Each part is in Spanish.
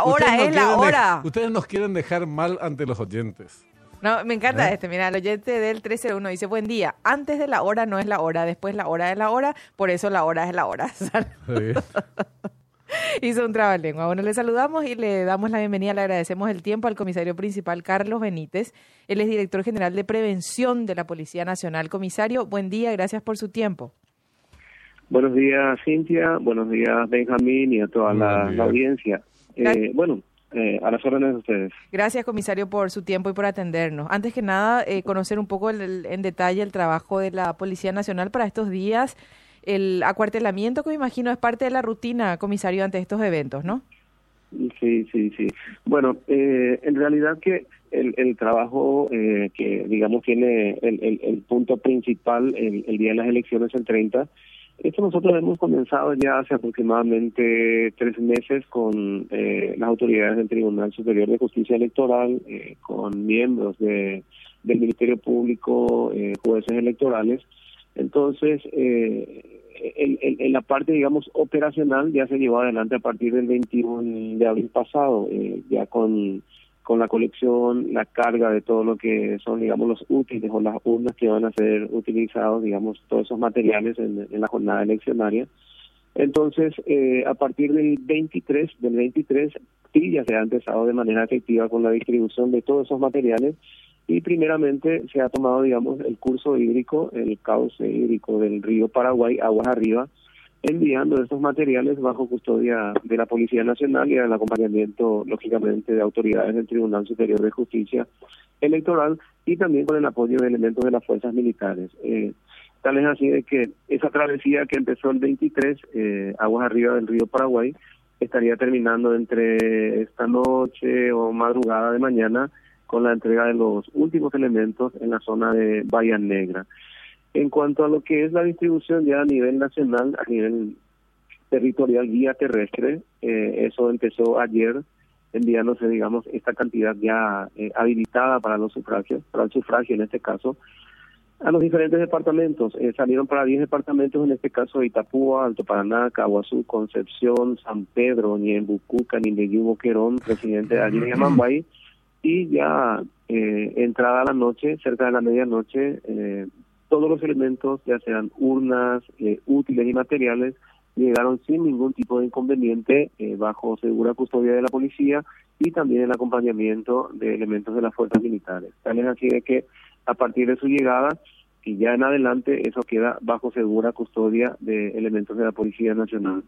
Ahora es la hora. Ustedes nos quieren dejar mal ante los oyentes. No, me encanta este. Mira, el oyente del 1301 dice, buen día. Antes de la hora no es la hora, después la hora es la hora, por eso la hora es la hora. Hizo un trabalengua. Bueno, le saludamos y le damos la bienvenida, le agradecemos el tiempo al comisario principal Carlos Benítez. Él es director general de prevención de la Policía Nacional. Comisario, buen día, gracias por su tiempo. Buenos días, Cintia. Buenos días, Benjamín, y a toda la, audiencia. Eh, bueno, eh, a las órdenes de ustedes. Gracias, comisario, por su tiempo y por atendernos. Antes que nada, eh, conocer un poco en detalle el trabajo de la Policía Nacional para estos días el acuartelamiento que me imagino es parte de la rutina, comisario, ante estos eventos, ¿no? Sí, sí, sí. Bueno, eh, en realidad que el, el trabajo eh, que, digamos, tiene el, el, el punto principal el, el, día de las elecciones, el 30, esto nosotros hemos comenzado ya hace aproximadamente tres meses con eh, las autoridades del Tribunal Superior de Justicia Electoral, eh, con miembros de, del Ministerio Público, eh, jueces electorales, entonces, eh, en, la parte, digamos, operacional ya se llevó adelante a partir del 21 de abril pasado, eh, ya con, con la colección, la carga de todo lo que son, digamos, los útiles o las urnas que van a ser utilizados, digamos, todos esos materiales en, la jornada eleccionaria. Entonces, eh, a partir del 23, del 23, sí ya se ha empezado de manera efectiva con la distribución de todos esos materiales y primeramente se ha tomado, digamos, el curso hídrico, el cauce hídrico del río Paraguay, aguas arriba, enviando estos materiales bajo custodia de la Policía Nacional y el acompañamiento, lógicamente, de autoridades del Tribunal Superior de Justicia Electoral y también con el apoyo de elementos de las fuerzas militares. Eh, tal es así de que esa travesía que empezó el 23, eh, aguas arriba del río Paraguay, estaría terminando entre esta noche o madrugada de mañana con la entrega de los últimos elementos en la zona de Bahía Negra. En cuanto a lo que es la distribución ya a nivel nacional, a nivel territorial vía terrestre, eh, eso empezó ayer enviándose, digamos, esta cantidad ya eh, habilitada para los sufragios, para el sufragio en este caso, a los diferentes departamentos. Eh, salieron para 10 departamentos, en este caso Itapúa, Alto Paraná, Caguazú, Concepción, San Pedro, Niembucú, Canindeyú, Boquerón, presidente de allí de Amambay, y ya eh, entrada la noche, cerca de la medianoche, eh, todos los elementos, ya sean urnas, eh, útiles y materiales, llegaron sin ningún tipo de inconveniente eh, bajo segura custodia de la policía y también el acompañamiento de elementos de las fuerzas militares. Tal es así de que a partir de su llegada y ya en adelante eso queda bajo segura custodia de elementos de la Policía Nacional.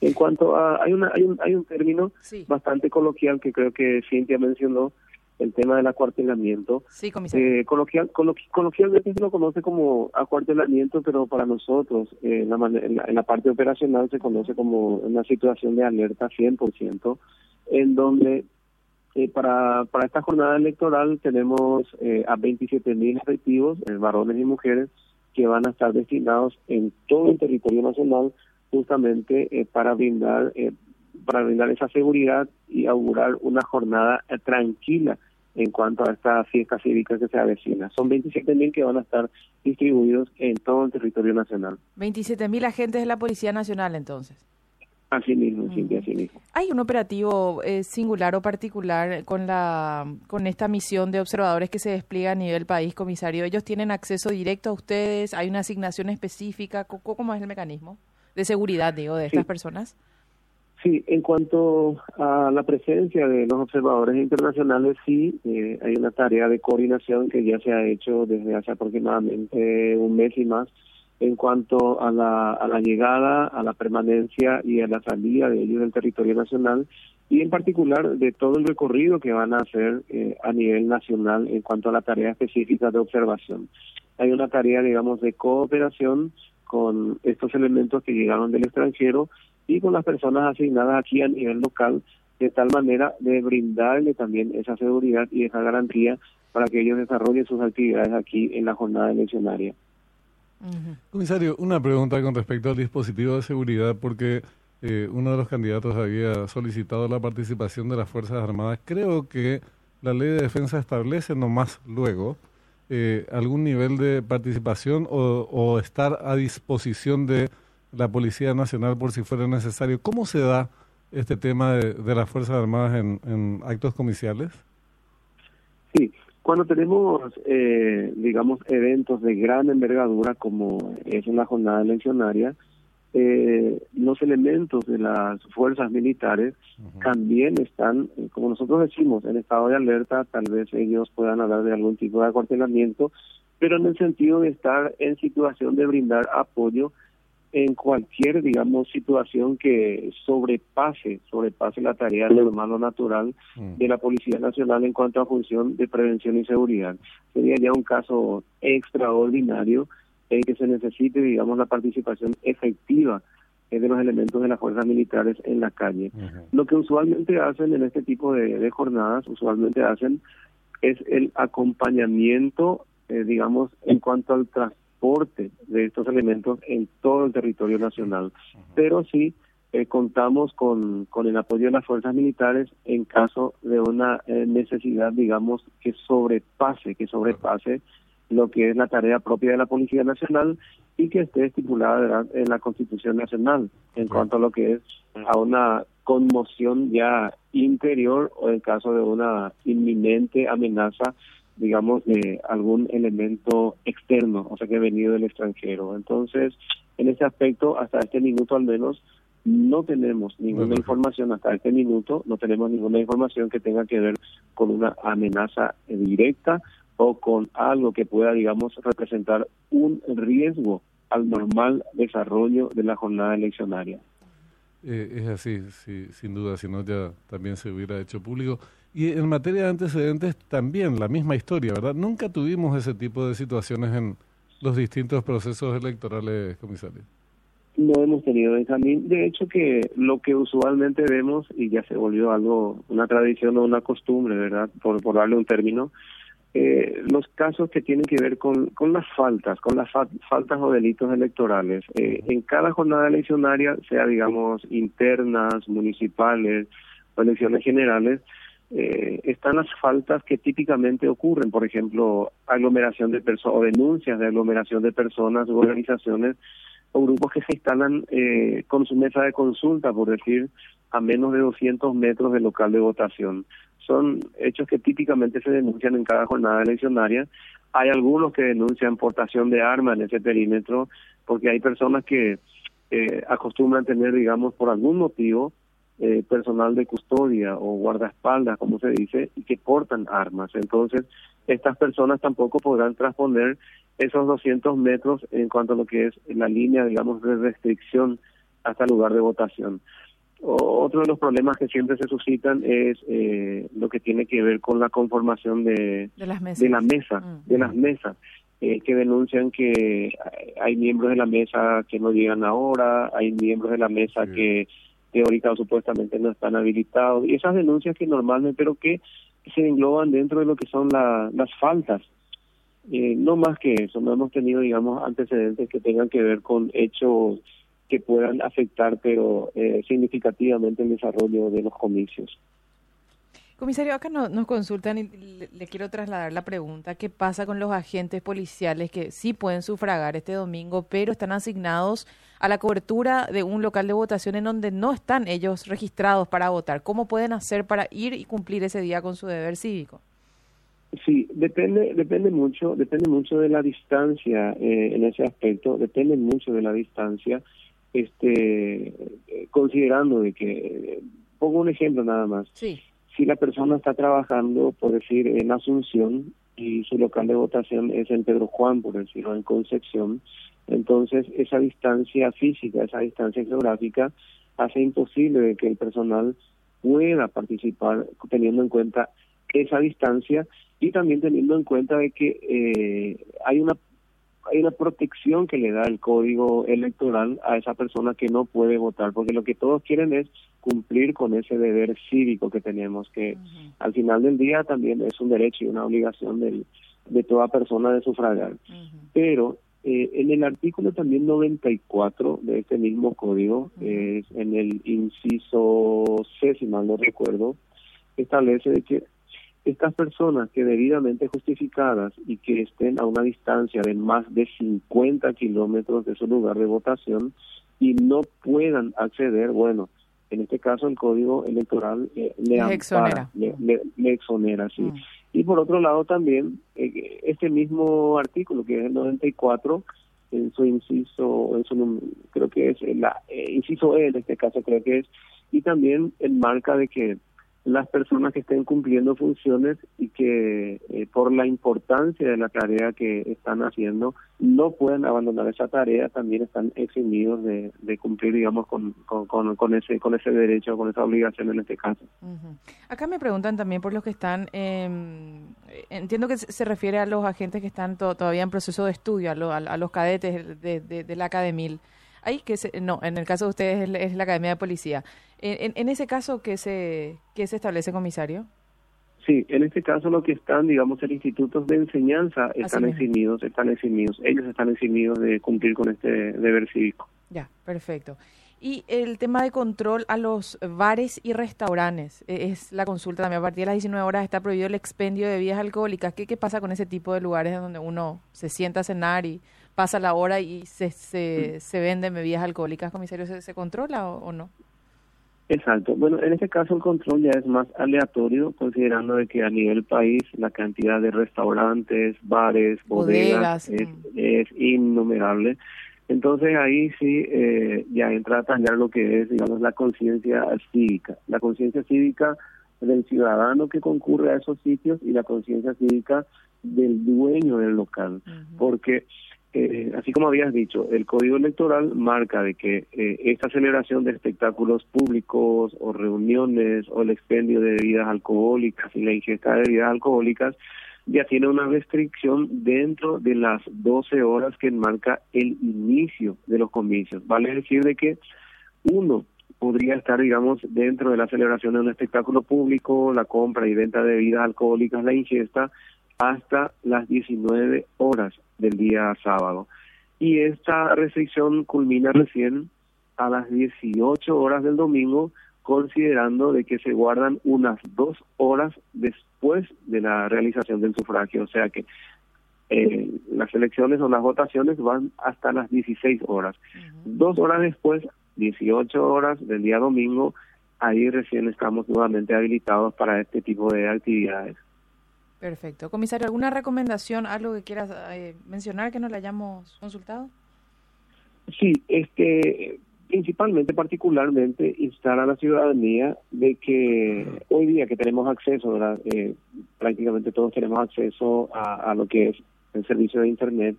En cuanto a, hay, una, hay, un, hay un término bastante coloquial que creo que Cintia mencionó, el tema del acuartelamiento. Sí, comisario. Eh, coloquial, coloquialmente se lo conoce como acuartelamiento, pero para nosotros eh, en, la, en, la, parte operacional se conoce como una situación de alerta 100%, en donde eh, para, para esta jornada electoral tenemos eh, a 27 mil efectivos, eh, varones y mujeres, que van a estar destinados en todo el territorio nacional justamente eh, para brindar eh, para brindar esa seguridad y augurar una jornada eh, tranquila en cuanto a esta fiesta cívica que se avecina. Son 27 mil que van a estar distribuidos en todo el territorio nacional. 27 mil agentes de la Policía Nacional entonces. Así mismo, sí, así mismo. ¿Hay un operativo singular o particular con la con esta misión de observadores que se despliega a nivel país, comisario? ¿Ellos tienen acceso directo a ustedes? ¿Hay una asignación específica? ¿Cómo es el mecanismo? de seguridad, digo, de estas personas? Sí, en cuanto a la presencia de los observadores internacionales, sí, eh, hay una tarea de coordinación que ya se ha hecho desde hace aproximadamente un mes y más en cuanto a la, a la llegada, a la permanencia y a la salida de ellos del territorio nacional y en particular de todo el recorrido que van a hacer eh, a nivel nacional en cuanto a la tarea específica de observación. Hay una tarea, digamos, de cooperación con estos elementos que llegaron del extranjero y con las personas asignadas aquí a nivel local, de tal manera de brindarle también esa seguridad y esa garantía para que ellos desarrollen sus actividades aquí en la jornada eleccionaria. Comisario, una pregunta con respecto al dispositivo de seguridad, porque eh, uno de los candidatos había solicitado la participación de las Fuerzas Armadas. Creo que la ley de defensa establece nomás luego eh, algún nivel de participación o, estar a disposición de la Policía Nacional por si fuera necesario. ¿Cómo se da este tema de, las Fuerzas Armadas en, actos comerciales? Sí, cuando tenemos, eh, digamos, eventos de gran envergadura como es en la jornada eleccionaria, eh, los elementos de las fuerzas militares también están, como nosotros decimos, en estado de alerta, tal vez ellos puedan hablar de algún tipo de acuartelamiento, pero en el sentido de estar en situación de brindar apoyo en cualquier, digamos, situación que sobrepase, sobrepase la tarea normal o natural de la Policía Nacional en cuanto a función de prevención y seguridad. Sería ya un caso extraordinario en que se necesite, digamos, la participación efectiva de los elementos de las fuerzas militares en la calle. Lo que usualmente hacen en este tipo de, jornadas, usualmente hacen es el acompañamiento, eh, digamos, en cuanto al transporte de estos elementos en todo el territorio nacional. Pero sí eh, contamos con, con el apoyo de las fuerzas militares en caso de una eh, necesidad, digamos, que sobrepase, que sobrepase lo que es la tarea propia de la Policía Nacional y que esté estipulada en la Constitución Nacional en cuanto a lo que es a una conmoción ya interior o en caso de una inminente amenaza digamos, de algún elemento externo, o sea, que ha venido del extranjero. Entonces, en ese aspecto, hasta este minuto al menos, no tenemos ninguna información, hasta este minuto, no tenemos ninguna información que tenga que ver con una amenaza directa o con algo que pueda, digamos, representar un riesgo al normal desarrollo de la jornada eleccionaria. Eh, es así, sí, sin duda, si no ya también se hubiera hecho público. Y en materia de antecedentes también la misma historia, ¿verdad? Nunca tuvimos ese tipo de situaciones en los distintos procesos electorales, comisario. No hemos tenido, Benjamín. De hecho, que lo que usualmente vemos, y ya se volvió algo, una tradición o una costumbre, ¿verdad? Por, darle un término, eh, los casos que tienen que ver con, con las faltas, con las faltas o delitos electorales. Eh, en cada jornada eleccionaria, sea digamos internas, municipales o elecciones generales, eh, están las faltas que típicamente ocurren, por ejemplo, aglomeración de personas o denuncias de aglomeración de personas u organizaciones o grupos que se instalan eh, con su mesa de consulta, por decir, a menos de 200 metros del local de votación. Son hechos que típicamente se denuncian en cada jornada eleccionaria. Hay algunos que denuncian portación de armas en ese perímetro, porque hay personas que eh, acostumbran tener, digamos, por algún motivo, eh, personal de custodia o guardaespaldas, como se dice, y que portan armas. Entonces, estas personas tampoco podrán transponer esos 200 metros en cuanto a lo que es la línea, digamos, de restricción hasta el lugar de votación. otro de los problemas que siempre se suscitan es eh, lo que tiene que ver con la conformación de, de, las mesas. de la mesa, mm. de las mesas. Eh, que denuncian que hay miembros de la mesa que no llegan ahora, hay miembros de la mesa que teórica o supuestamente no están habilitados. Y esas denuncias que normalmente, pero que se engloban dentro de lo que son las faltas. Eh, no más que eso, no hemos tenido, digamos, antecedentes que tengan que ver con hechos que puedan afectar, pero eh, significativamente el desarrollo de los comicios. Comisario, acá nos consultan y le, quiero trasladar la pregunta, ¿qué pasa con los agentes policiales que sí pueden sufragar este domingo, pero están asignados a la cobertura de un local de votación en donde no están ellos registrados para votar? ¿Cómo pueden hacer para ir y cumplir ese día con su deber cívico? Sí, depende, depende mucho, depende mucho de la distancia eh, en ese aspecto, depende mucho de la distancia, este, eh, considerando de que, eh, pongo un ejemplo nada más. Sí si la persona está trabajando, por decir, en Asunción y su local de votación es en Pedro Juan, por decirlo, en Concepción, entonces esa distancia física, esa distancia geográfica hace imposible que el personal pueda participar teniendo en cuenta esa distancia y también teniendo en cuenta de que eh, hay una hay una protección que le da el código electoral a esa persona que no puede votar, porque lo que todos quieren es cumplir con ese deber cívico que tenemos, que al final del día también es un derecho y una obligación del, de toda persona de sufragar. Pero eh, en el artículo también 94 de este mismo código, en el inciso C, si mal no recuerdo, establece de que estas personas que debidamente justificadas y que estén a una distancia de más de 50 kilómetros de su lugar de votación y no puedan acceder, bueno, en este caso el código electoral eh, le, exonera. Le, exonera, sí. Mm. Y por otro lado también, eh, este mismo artículo, que es el 94, en su inciso, en su, creo que es la eh, inciso E en este caso creo que es, y también enmarca de que las personas que estén cumpliendo funciones y que eh, por la importancia de la tarea que están haciendo no pueden abandonar esa tarea también están eximidos de, cumplir digamos con, con, ese con ese derecho con esa obligación en este caso. Acá me preguntan también por los que están em, entiendo que se refiere a los agentes que están todavía en proceso de estudio a, los cadetes de, de la academia Ahí que se, no, en el caso de ustedes es, la Academia de Policía. En, en, ese caso, ¿qué se, ¿qué se establece, comisario? Sí, en este caso lo que están, digamos, en institutos de enseñanza están eximidos, están eximidos. Ellos están eximidos de cumplir con este deber cívico. Ya, perfecto. Y el tema de control a los bares y restaurantes, e, es la consulta también. A partir de las 19 horas está prohibido el expendio de bebidas alcohólicas. ¿Qué, qué pasa con ese tipo de lugares donde uno se sienta a cenar y pasa la hora y se, se, mm. se venden bebidas alcohólicas, comisario, ¿se, controla o, no? Exacto. Bueno, en este caso el control ya es más aleatorio, considerando de que a nivel país la cantidad de restaurantes, bares, bodegas, es, mm. es, innumerable. Entonces ahí sí eh, ya entra a tallar lo que es, digamos, la conciencia cívica. La conciencia cívica del ciudadano que concurre a esos sitios y la conciencia cívica del dueño del local. Porque eh, así como habías dicho, el código electoral marca de que eh, esta celebración de espectáculos públicos o reuniones o el expendio de bebidas alcohólicas y la ingesta de bebidas alcohólicas ya tiene una restricción dentro de las 12 horas que marca el inicio de los comicios. Vale decir de que uno podría estar, digamos, dentro de la celebración de un espectáculo público, la compra y venta de bebidas alcohólicas, la ingesta, hasta las 19 horas del día sábado. Y esta restricción culmina recién a las 18 horas del domingo, considerando de que se guardan unas dos horas después de la realización del sufragio. O sea que eh, las elecciones o las votaciones van hasta las 16 horas. Dos horas después, 18 horas del día domingo, ahí recién estamos nuevamente habilitados para este tipo de actividades. Perfecto. Comisario, ¿alguna recomendación, algo que quieras eh, mencionar que no le hayamos consultado? Sí, este, principalmente, particularmente, instar a la ciudadanía de que hoy día que tenemos acceso, eh, prácticamente todos tenemos acceso a, lo que es el servicio de Internet,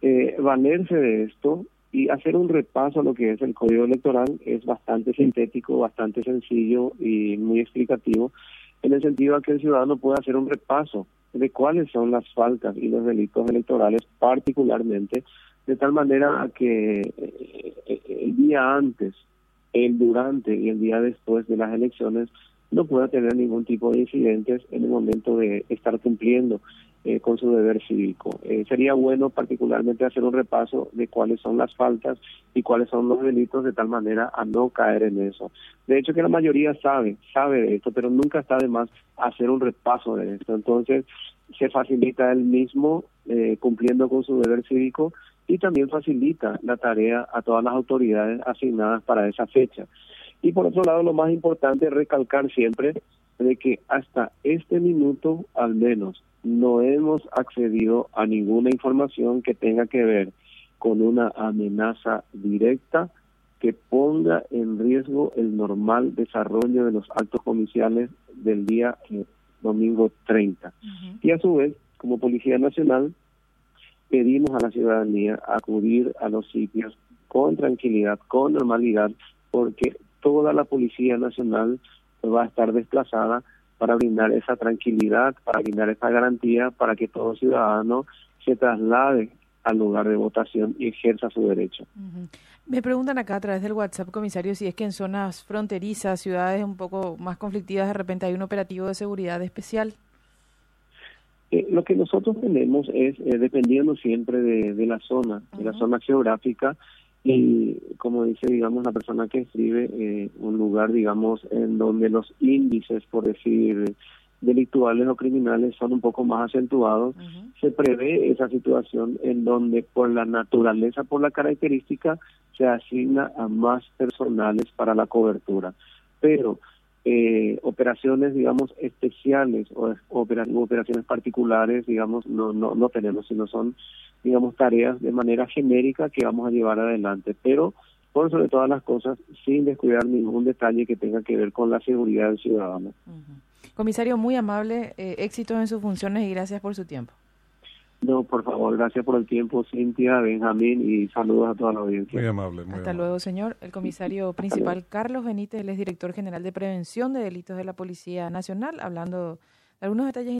eh, valerse de esto y hacer un repaso a lo que es el código electoral es bastante sintético, bastante sencillo y muy explicativo en el sentido de que el ciudadano pueda hacer un repaso de cuáles son las faltas y los delitos electorales particularmente, de tal manera que eh, eh, el día antes, el durante y el día después de las elecciones no pueda tener ningún tipo de incidentes en el momento de estar cumpliendo eh, con su deber cívico. Eh, sería bueno particularmente hacer un repaso de cuáles son las faltas y cuáles son los delitos de tal manera a no caer en eso. De hecho que la mayoría sabe, sabe de esto, pero nunca está de más hacer un repaso de esto. Entonces se facilita el mismo eh, cumpliendo con su deber cívico y también facilita la tarea a todas las autoridades asignadas para esa fecha. Y por otro lado, lo más importante es recalcar siempre de que hasta este minuto al menos no hemos accedido a ninguna información que tenga que ver con una amenaza directa que ponga en riesgo el normal desarrollo de los actos comerciales del día eh, domingo 30. Y a su vez, como Policía Nacional, pedimos a la ciudadanía acudir a los sitios con tranquilidad, con normalidad, porque toda la Policía Nacional va a estar desplazada para brindar esa tranquilidad, para brindar esa garantía, para que todo ciudadano se traslade al lugar de votación y ejerza su derecho. Me preguntan acá a través del WhatsApp, comisario, si es que en zonas fronterizas, ciudades un poco más conflictivas, de repente hay un operativo de seguridad especial. Eh, lo que nosotros tenemos es, eh, dependiendo siempre de, la zona, de la zona geográfica, y como dice, digamos, la persona que escribe, eh, un lugar, digamos, en donde los índices, por decir, delictuales o criminales son un poco más acentuados, se prevé esa situación en donde por la naturaleza, por la característica, se asigna a más personales para la cobertura. Pero eh, operaciones, digamos, especiales o operaciones particulares, digamos, no, no, no tenemos, sino son, digamos, tareas de manera genérica que vamos a llevar adelante. Pero por sobre todas las cosas, sin descuidar ningún detalle que tenga que ver con la seguridad del ciudadano. Comisario, muy amable, eh, éxitos en sus funciones y gracias por su tiempo. No, por favor, gracias por el tiempo, Cintia, Benjamín, y saludos a toda la audiencia. Muy amable. Muy Hasta luego, señor. El comisario principal, Carlos Benítez, él es director general de prevención de delitos de la Policía Nacional, hablando de algunos detalles